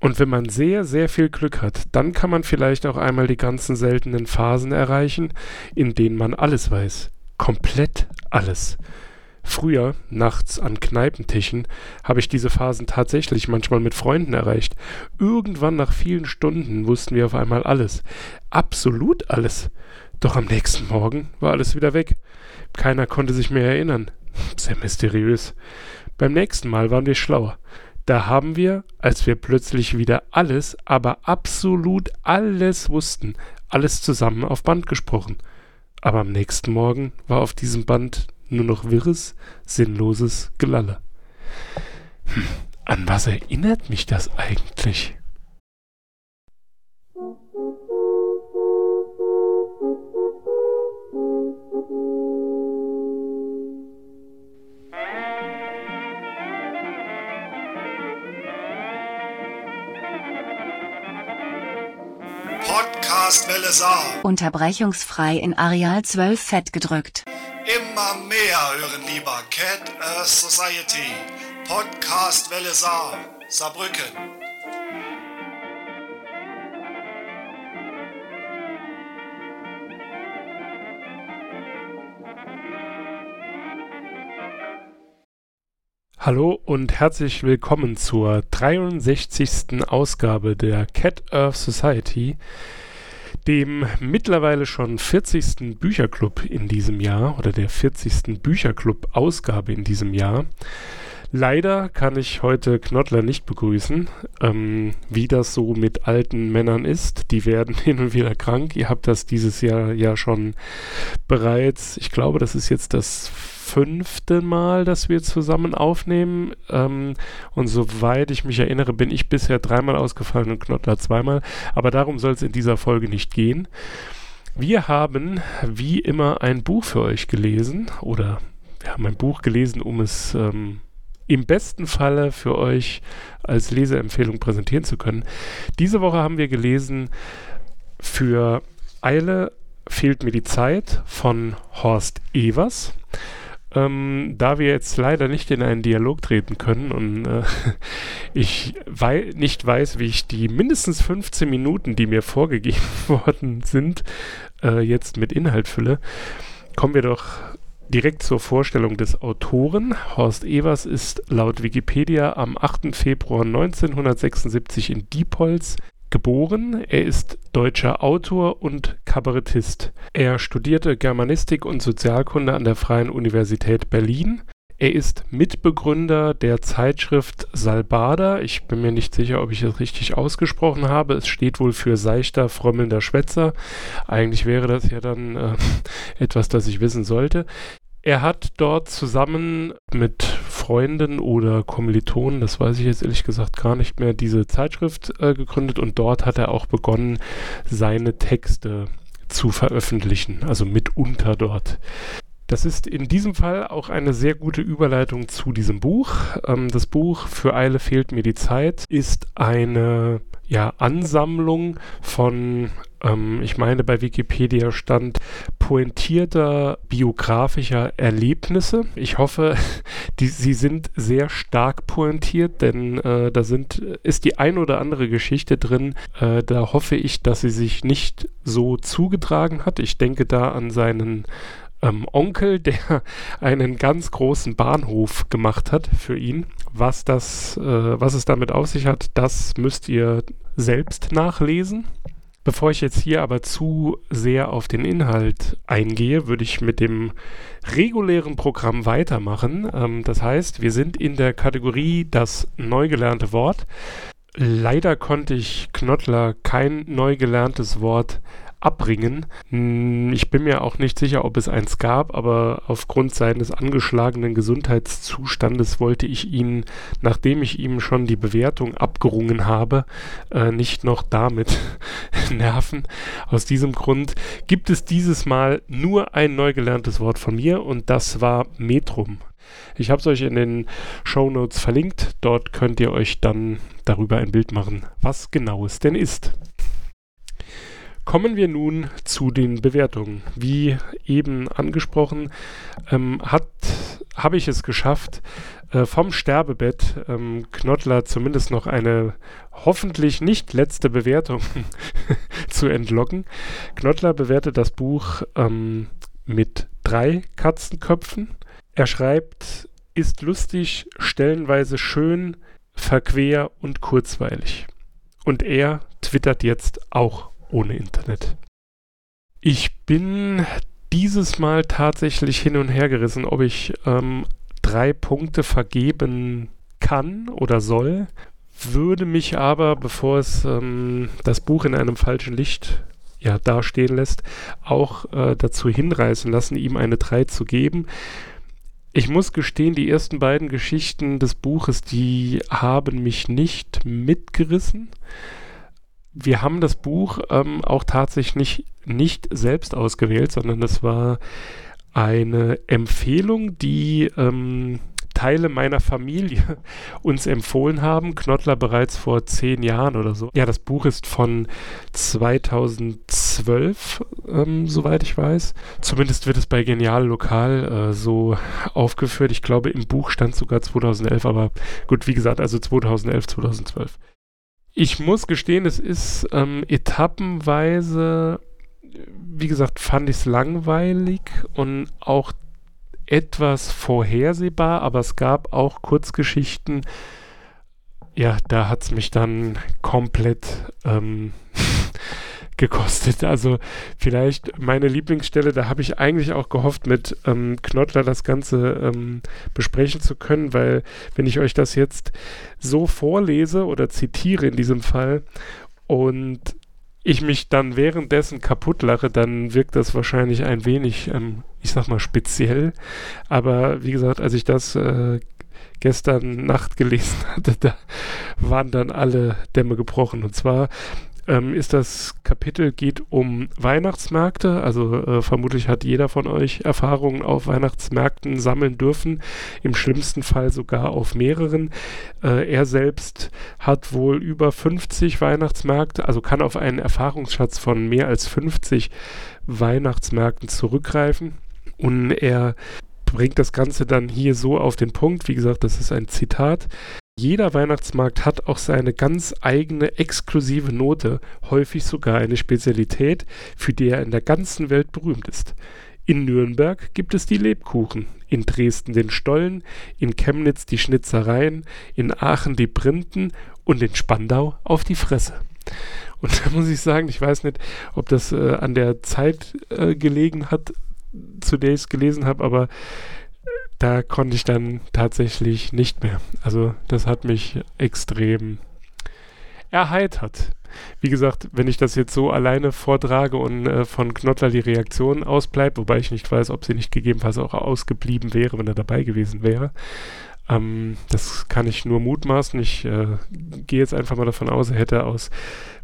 Und wenn man sehr, sehr viel Glück hat, dann kann man vielleicht auch einmal die ganzen seltenen Phasen erreichen, in denen man alles weiß. Komplett alles. Früher, nachts an Kneipentischen, habe ich diese Phasen tatsächlich manchmal mit Freunden erreicht. Irgendwann nach vielen Stunden wussten wir auf einmal alles. Absolut alles. Doch am nächsten Morgen war alles wieder weg. Keiner konnte sich mehr erinnern. Sehr mysteriös. Beim nächsten Mal waren wir schlauer. Da haben wir, als wir plötzlich wieder alles, aber absolut alles wussten, alles zusammen auf Band gesprochen. Aber am nächsten Morgen war auf diesem Band nur noch wirres, sinnloses Gelalle. Hm, an was erinnert mich das eigentlich? Podcastwelle Saar. Unterbrechungsfrei in Areal 12 fett gedrückt. Immer mehr hören lieber Cat Earth Society. Podcastwelle Saar. Saarbrücken. Hallo und herzlich willkommen zur 63. Ausgabe der Cat Earth Society, dem mittlerweile schon 40. Bücherclub in diesem Jahr oder der 40. Bücherclub-Ausgabe in diesem Jahr. Leider kann ich heute Knottler nicht begrüßen, ähm, wie das so mit alten Männern ist. Die werden hin und wieder krank. Ihr habt das dieses Jahr ja schon bereits, ich glaube, das ist jetzt das fünfte Mal, dass wir zusammen aufnehmen. Ähm, und soweit ich mich erinnere, bin ich bisher dreimal ausgefallen und Knottler zweimal. Aber darum soll es in dieser Folge nicht gehen. Wir haben wie immer ein Buch für euch gelesen oder wir haben ein Buch gelesen, um es ähm, im besten Falle für euch als Leseempfehlung präsentieren zu können. Diese Woche haben wir gelesen für Eile fehlt mir die Zeit von Horst Evers. Ähm, da wir jetzt leider nicht in einen Dialog treten können und äh, ich wei nicht weiß, wie ich die mindestens 15 Minuten, die mir vorgegeben worden sind, äh, jetzt mit Inhalt fülle, kommen wir doch direkt zur Vorstellung des Autoren. Horst Evers ist laut Wikipedia am 8. Februar 1976 in Diepholz geboren. Er ist deutscher Autor und Kabarettist. Er studierte Germanistik und Sozialkunde an der Freien Universität Berlin. Er ist Mitbegründer der Zeitschrift Salbada. Ich bin mir nicht sicher, ob ich es richtig ausgesprochen habe. Es steht wohl für seichter, frömmelnder Schwätzer. Eigentlich wäre das ja dann äh, etwas, das ich wissen sollte. Er hat dort zusammen mit Freunden oder Kommilitonen, das weiß ich jetzt ehrlich gesagt gar nicht mehr, diese Zeitschrift äh, gegründet und dort hat er auch begonnen, seine Texte zu veröffentlichen, also mitunter dort. Das ist in diesem Fall auch eine sehr gute Überleitung zu diesem Buch. Ähm, das Buch Für Eile fehlt mir die Zeit ist eine ja, Ansammlung von, ähm, ich meine bei Wikipedia stand, pointierter biografischer Erlebnisse. Ich hoffe, die, sie sind sehr stark pointiert, denn äh, da sind, ist die ein oder andere Geschichte drin. Äh, da hoffe ich, dass sie sich nicht so zugetragen hat. Ich denke da an seinen ähm, Onkel, der einen ganz großen Bahnhof gemacht hat für ihn. Was das, äh, was es damit auf sich hat, das müsst ihr selbst nachlesen. Bevor ich jetzt hier aber zu sehr auf den Inhalt eingehe, würde ich mit dem regulären Programm weitermachen. Ähm, das heißt, wir sind in der Kategorie das neu gelernte Wort. Leider konnte ich Knottler kein neu gelerntes Wort abbringen. Hm, ich bin mir auch nicht sicher, ob es eins gab, aber aufgrund seines angeschlagenen Gesundheitszustandes wollte ich ihn, nachdem ich ihm schon die Bewertung abgerungen habe, äh, nicht noch damit nerven. Aus diesem Grund gibt es dieses Mal nur ein neu gelerntes Wort von mir und das war Metrum. Ich habe es euch in den Show Notes verlinkt. Dort könnt ihr euch dann darüber ein Bild machen, was genau es denn ist. Kommen wir nun zu den Bewertungen. Wie eben angesprochen, ähm, habe ich es geschafft, äh, vom Sterbebett ähm, Knottler zumindest noch eine hoffentlich nicht letzte Bewertung zu entlocken. Knottler bewertet das Buch ähm, mit drei Katzenköpfen. Er schreibt, ist lustig, stellenweise schön, verquer und kurzweilig. Und er twittert jetzt auch ohne Internet. Ich bin dieses Mal tatsächlich hin und her gerissen, ob ich ähm, drei Punkte vergeben kann oder soll, würde mich aber, bevor es ähm, das Buch in einem falschen Licht ja, dastehen lässt, auch äh, dazu hinreißen lassen, ihm eine 3 zu geben. Ich muss gestehen, die ersten beiden Geschichten des Buches, die haben mich nicht mitgerissen. Wir haben das Buch ähm, auch tatsächlich nicht, nicht selbst ausgewählt, sondern das war eine Empfehlung, die ähm, Teile meiner Familie uns empfohlen haben. Knottler bereits vor zehn Jahren oder so. Ja, das Buch ist von 2012, ähm, soweit ich weiß. Zumindest wird es bei Genial Lokal äh, so aufgeführt. Ich glaube, im Buch stand sogar 2011, aber gut, wie gesagt, also 2011, 2012. Ich muss gestehen, es ist ähm, etappenweise, wie gesagt, fand ich es langweilig und auch etwas vorhersehbar, aber es gab auch Kurzgeschichten, ja, da hat es mich dann komplett ähm, gekostet. Also vielleicht meine Lieblingsstelle, da habe ich eigentlich auch gehofft, mit ähm, Knottler das Ganze ähm, besprechen zu können, weil wenn ich euch das jetzt so vorlese oder zitiere in diesem Fall und ich mich dann währenddessen kaputt lache, dann wirkt das wahrscheinlich ein wenig, ähm, ich sag mal, speziell. Aber wie gesagt, als ich das äh, gestern Nacht gelesen hatte, da waren dann alle Dämme gebrochen. Und zwar ähm, ist das Kapitel geht um Weihnachtsmärkte. Also äh, vermutlich hat jeder von euch Erfahrungen auf Weihnachtsmärkten sammeln dürfen. Im schlimmsten Fall sogar auf mehreren. Äh, er selbst hat wohl über 50 Weihnachtsmärkte, also kann auf einen Erfahrungsschatz von mehr als 50 Weihnachtsmärkten zurückgreifen. Und er bringt das Ganze dann hier so auf den Punkt. Wie gesagt, das ist ein Zitat. Jeder Weihnachtsmarkt hat auch seine ganz eigene exklusive Note, häufig sogar eine Spezialität, für die er in der ganzen Welt berühmt ist. In Nürnberg gibt es die Lebkuchen, in Dresden den Stollen, in Chemnitz die Schnitzereien, in Aachen die Printen und in Spandau auf die Fresse. Und da muss ich sagen, ich weiß nicht, ob das äh, an der Zeit äh, gelegen hat, zu der ich es gelesen habe, aber da konnte ich dann tatsächlich nicht mehr. Also das hat mich extrem erheitert. Wie gesagt, wenn ich das jetzt so alleine vortrage und äh, von Knottler die Reaktion ausbleibt, wobei ich nicht weiß, ob sie nicht gegebenenfalls auch ausgeblieben wäre, wenn er dabei gewesen wäre, ähm, das kann ich nur mutmaßen. Ich äh, gehe jetzt einfach mal davon aus, er hätte aus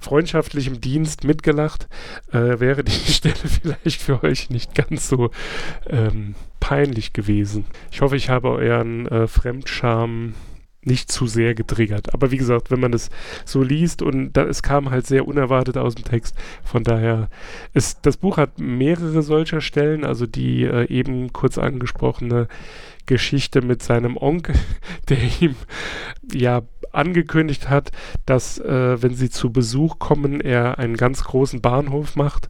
freundschaftlichem Dienst mitgelacht. Äh, wäre die Stelle vielleicht für euch nicht ganz so ähm, peinlich gewesen. Ich hoffe, ich habe euren äh, Fremdscham nicht zu sehr getriggert. Aber wie gesagt, wenn man das so liest und da, es kam halt sehr unerwartet aus dem Text, von daher ist das Buch hat mehrere solcher Stellen, also die äh, eben kurz angesprochene Geschichte mit seinem Onkel, der ihm ja angekündigt hat, dass äh, wenn sie zu Besuch kommen, er einen ganz großen Bahnhof macht.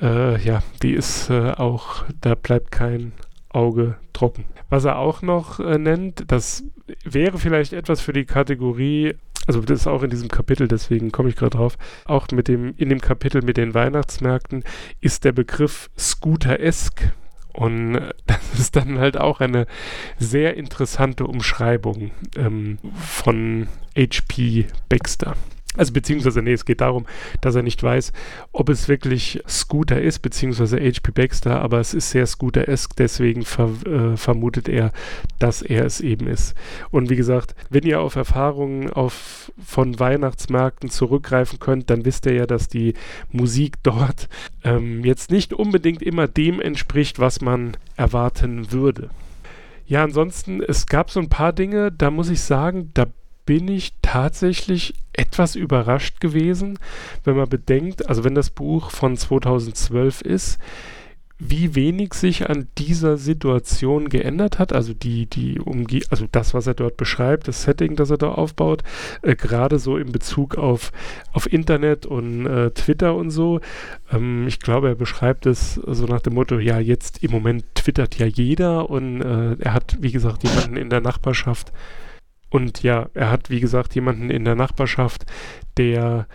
Äh, ja, die ist äh, auch, da bleibt kein Auge trocken. Was er auch noch äh, nennt, das wäre vielleicht etwas für die Kategorie also das ist auch in diesem Kapitel, deswegen komme ich gerade drauf, auch mit dem, in dem Kapitel mit den Weihnachtsmärkten ist der Begriff Scooter-esque und äh, das ist dann halt auch eine sehr interessante Umschreibung ähm, von H.P. Baxter. Also beziehungsweise, nee, es geht darum, dass er nicht weiß, ob es wirklich Scooter ist, beziehungsweise HP Baxter, aber es ist sehr Scooter-esque, deswegen ver äh, vermutet er, dass er es eben ist. Und wie gesagt, wenn ihr auf Erfahrungen auf, von Weihnachtsmärkten zurückgreifen könnt, dann wisst ihr ja, dass die Musik dort ähm, jetzt nicht unbedingt immer dem entspricht, was man erwarten würde. Ja, ansonsten, es gab so ein paar Dinge, da muss ich sagen, da bin ich tatsächlich etwas überrascht gewesen, wenn man bedenkt, also wenn das Buch von 2012 ist, wie wenig sich an dieser Situation geändert hat, also die, die umge also das, was er dort beschreibt, das Setting, das er da aufbaut, äh, gerade so in Bezug auf, auf Internet und äh, Twitter und so. Ähm, ich glaube, er beschreibt es so nach dem Motto, ja, jetzt im Moment twittert ja jeder und äh, er hat, wie gesagt, jemanden in der Nachbarschaft und ja, er hat, wie gesagt, jemanden in der Nachbarschaft, der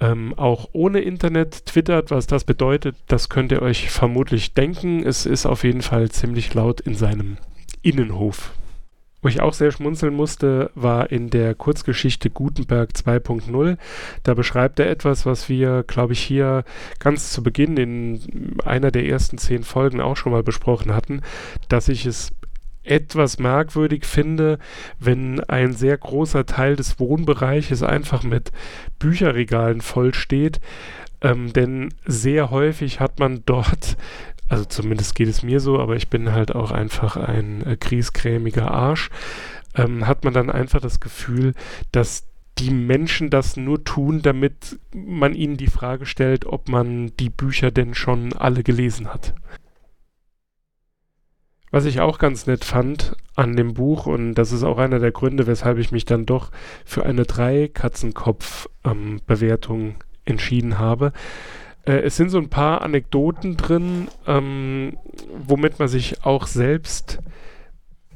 ähm, auch ohne Internet twittert. Was das bedeutet, das könnt ihr euch vermutlich denken. Es ist auf jeden Fall ziemlich laut in seinem Innenhof. Wo ich auch sehr schmunzeln musste, war in der Kurzgeschichte Gutenberg 2.0. Da beschreibt er etwas, was wir, glaube ich, hier ganz zu Beginn in einer der ersten zehn Folgen auch schon mal besprochen hatten, dass ich es etwas merkwürdig finde, wenn ein sehr großer Teil des Wohnbereiches einfach mit Bücherregalen vollsteht. Ähm, denn sehr häufig hat man dort, also zumindest geht es mir so, aber ich bin halt auch einfach ein äh, griesgrämiger Arsch, ähm, hat man dann einfach das Gefühl, dass die Menschen das nur tun, damit man ihnen die Frage stellt, ob man die Bücher denn schon alle gelesen hat. Was ich auch ganz nett fand an dem Buch, und das ist auch einer der Gründe, weshalb ich mich dann doch für eine Drei-Katzenkopf-Bewertung ähm, entschieden habe. Äh, es sind so ein paar Anekdoten drin, ähm, womit man sich auch selbst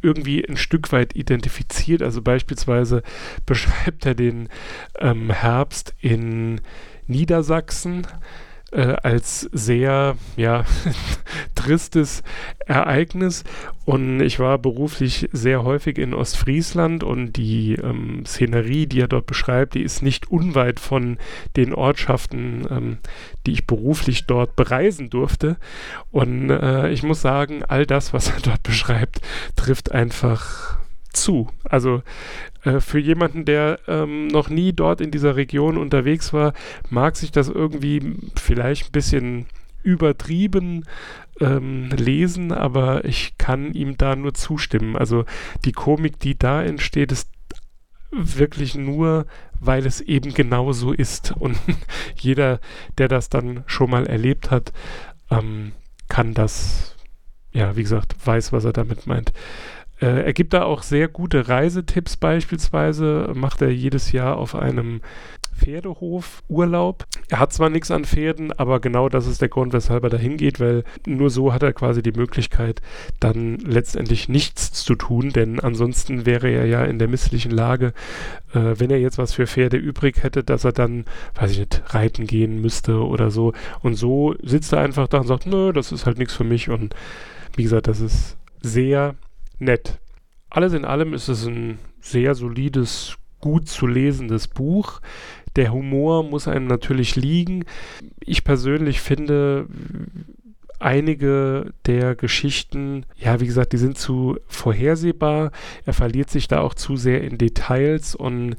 irgendwie ein Stück weit identifiziert. Also beispielsweise beschreibt er den ähm, Herbst in Niedersachsen äh, als sehr, ja, tristes Ereignis. Und ich war beruflich sehr häufig in Ostfriesland und die ähm, Szenerie, die er dort beschreibt, die ist nicht unweit von den Ortschaften, ähm, die ich beruflich dort bereisen durfte. Und äh, ich muss sagen, all das, was er dort beschreibt, trifft einfach zu. Also äh, für jemanden, der ähm, noch nie dort in dieser Region unterwegs war, mag sich das irgendwie vielleicht ein bisschen übertrieben ähm, lesen, aber ich kann ihm da nur zustimmen. Also die Komik, die da entsteht, ist wirklich nur, weil es eben genau so ist. Und jeder, der das dann schon mal erlebt hat, ähm, kann das, ja, wie gesagt, weiß, was er damit meint. Äh, er gibt da auch sehr gute Reisetipps beispielsweise, macht er jedes Jahr auf einem Pferdehof Urlaub. Er hat zwar nichts an Pferden, aber genau das ist der Grund, weshalb er da hingeht, weil nur so hat er quasi die Möglichkeit, dann letztendlich nichts zu tun, denn ansonsten wäre er ja in der misslichen Lage, äh, wenn er jetzt was für Pferde übrig hätte, dass er dann, weiß ich nicht, reiten gehen müsste oder so. Und so sitzt er einfach da und sagt, nö, das ist halt nichts für mich und wie gesagt, das ist sehr nett. Alles in allem ist es ein sehr solides, gut zu lesendes Buch. Der Humor muss einem natürlich liegen. Ich persönlich finde einige der Geschichten, ja, wie gesagt, die sind zu vorhersehbar. Er verliert sich da auch zu sehr in Details und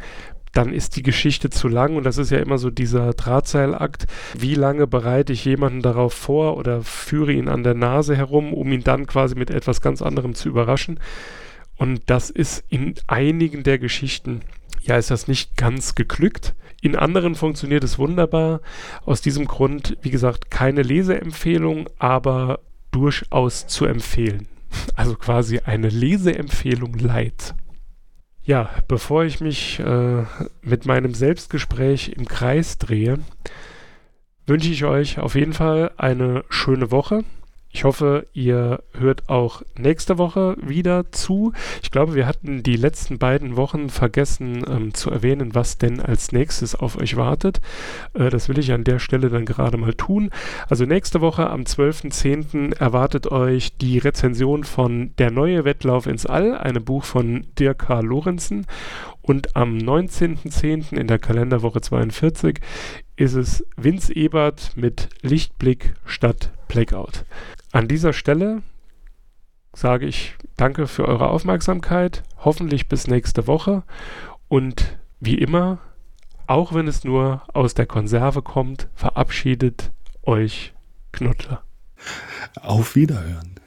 dann ist die Geschichte zu lang und das ist ja immer so dieser Drahtseilakt. Wie lange bereite ich jemanden darauf vor oder führe ihn an der Nase herum, um ihn dann quasi mit etwas ganz anderem zu überraschen? Und das ist in einigen der Geschichten, ja, ist das nicht ganz geglückt. In anderen funktioniert es wunderbar. Aus diesem Grund, wie gesagt, keine Leseempfehlung, aber durchaus zu empfehlen. Also quasi eine Leseempfehlung light. Ja, bevor ich mich äh, mit meinem Selbstgespräch im Kreis drehe, wünsche ich euch auf jeden Fall eine schöne Woche. Ich hoffe, ihr hört auch nächste Woche wieder zu. Ich glaube, wir hatten die letzten beiden Wochen vergessen ähm, zu erwähnen, was denn als nächstes auf euch wartet. Äh, das will ich an der Stelle dann gerade mal tun. Also nächste Woche am 12.10. erwartet euch die Rezension von Der neue Wettlauf ins All, einem Buch von Dirk K. Lorenzen. Und am 19.10. in der Kalenderwoche 42 ist es Vince Ebert mit Lichtblick statt Blackout. An dieser Stelle sage ich danke für eure Aufmerksamkeit, hoffentlich bis nächste Woche und wie immer, auch wenn es nur aus der Konserve kommt, verabschiedet euch Knuddler. Auf Wiederhören.